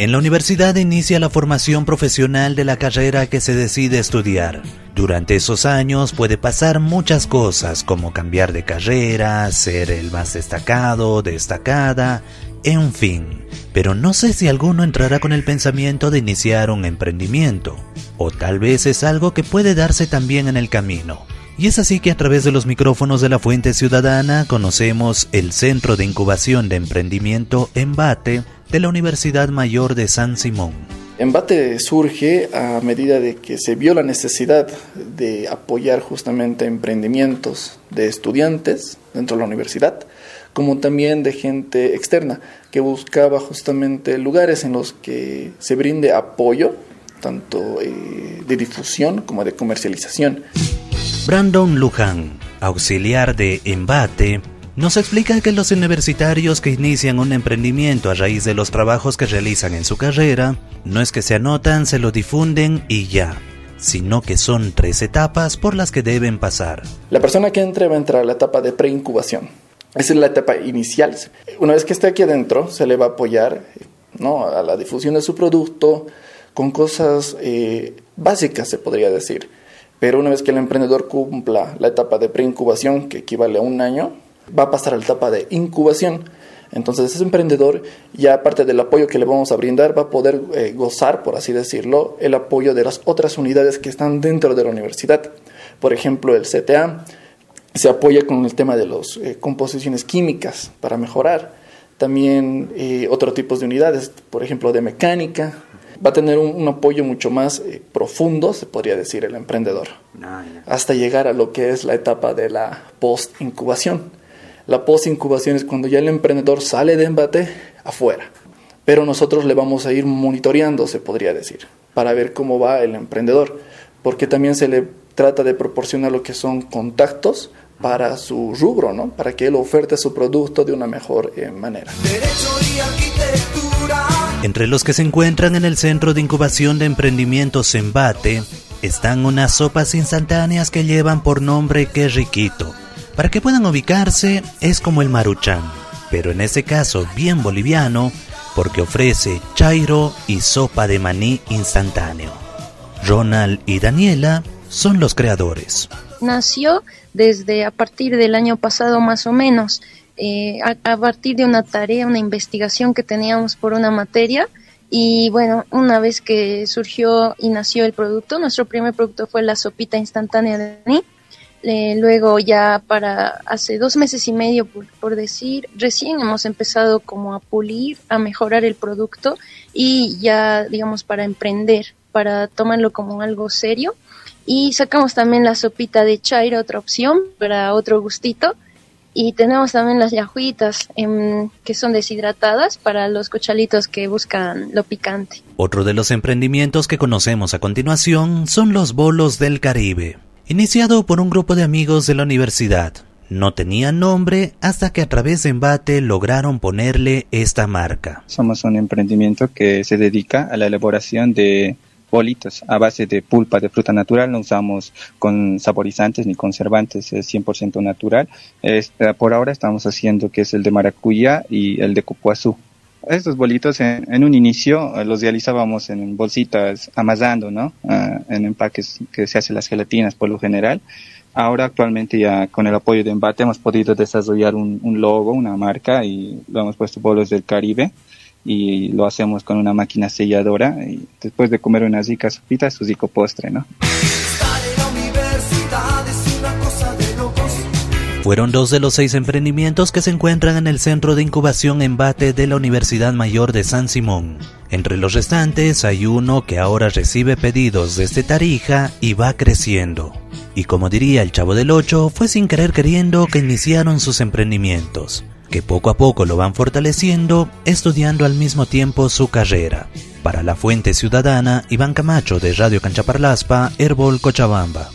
En la universidad inicia la formación profesional de la carrera que se decide estudiar. Durante esos años puede pasar muchas cosas como cambiar de carrera, ser el más destacado, destacada, en fin. Pero no sé si alguno entrará con el pensamiento de iniciar un emprendimiento, o tal vez es algo que puede darse también en el camino. Y es así que a través de los micrófonos de la Fuente Ciudadana conocemos el Centro de Incubación de Emprendimiento Embate de la Universidad Mayor de San Simón. Embate surge a medida de que se vio la necesidad de apoyar justamente emprendimientos de estudiantes dentro de la universidad, como también de gente externa que buscaba justamente lugares en los que se brinde apoyo, tanto eh, de difusión como de comercialización. Brandon Luján, auxiliar de Embate, nos explica que los universitarios que inician un emprendimiento a raíz de los trabajos que realizan en su carrera, no es que se anotan, se lo difunden y ya, sino que son tres etapas por las que deben pasar. La persona que entre va a entrar a la etapa de preincubación. Esa es la etapa inicial. Una vez que esté aquí adentro, se le va a apoyar ¿no? a la difusión de su producto con cosas eh, básicas, se podría decir pero una vez que el emprendedor cumpla la etapa de preincubación, que equivale a un año, va a pasar a la etapa de incubación. Entonces ese emprendedor, ya aparte del apoyo que le vamos a brindar, va a poder eh, gozar, por así decirlo, el apoyo de las otras unidades que están dentro de la universidad. Por ejemplo, el CTA se apoya con el tema de las eh, composiciones químicas para mejorar. También eh, otro tipo de unidades, por ejemplo, de mecánica, va a tener un, apoyo mucho más profundo, se podría decir, el emprendedor, ah, hasta llegar a lo que es la etapa de la post-incubación. La post-incubación es cuando ya el emprendedor sale de embate afuera, pero nosotros le vamos a ir monitoreando, se podría decir, para ver cómo va el emprendedor, porque también se le trata de proporcionar lo que son contactos para su rubro, ¿no? Para que él oferte su producto de una mejor eh, manera. Entre los que se encuentran en el Centro de Incubación de Emprendimientos Embate están unas sopas instantáneas que llevan por nombre Que Riquito. Para que puedan ubicarse es como el maruchan, pero en este caso bien boliviano porque ofrece chairo y sopa de maní instantáneo. Ronald y Daniela son los creadores. Nació desde a partir del año pasado más o menos eh, a, partir de una tarea, una investigación que teníamos por una materia. Y bueno, una vez que surgió y nació el producto, nuestro primer producto fue la sopita instantánea de maní. Eh, luego ya para hace dos meses y medio, por, decir, recién hemos empezado como a pulir, a mejorar el producto y ya, digamos, para emprender, para tomarlo como algo serio. Y sacamos también la sopita de chairo, otra opción para otro gustito. Y tenemos también las yajuitas em, que son deshidratadas para los cochalitos que buscan lo picante. Otro de los emprendimientos que conocemos a continuación son los bolos del Caribe, iniciado por un grupo de amigos de la universidad. No tenía nombre hasta que a través de embate lograron ponerle esta marca. Somos un emprendimiento que se dedica a la elaboración de bolitos a base de pulpa de fruta natural, no usamos con saborizantes ni conservantes, es 100% natural. Este, por ahora estamos haciendo que es el de maracuyá y el de cupuazú. Estos bolitos en, un inicio eh, los realizábamos en bolsitas amasando, ¿no? Ah, en empaques que se hacen las gelatinas por lo general. Ahora actualmente ya con el apoyo de Embate hemos podido desarrollar un, un logo, una marca y lo hemos puesto bolos del Caribe y lo hacemos con una máquina selladora y después de comer unas ricas sopitas, su rico postre, ¿no? Fueron dos de los seis emprendimientos que se encuentran en el Centro de Incubación Embate de la Universidad Mayor de San Simón. Entre los restantes hay uno que ahora recibe pedidos desde Tarija y va creciendo. Y como diría el Chavo del Ocho, fue sin querer queriendo que iniciaron sus emprendimientos que poco a poco lo van fortaleciendo, estudiando al mismo tiempo su carrera. Para la Fuente Ciudadana, Iván Camacho de Radio Canchaparlaspa, Herbol Cochabamba.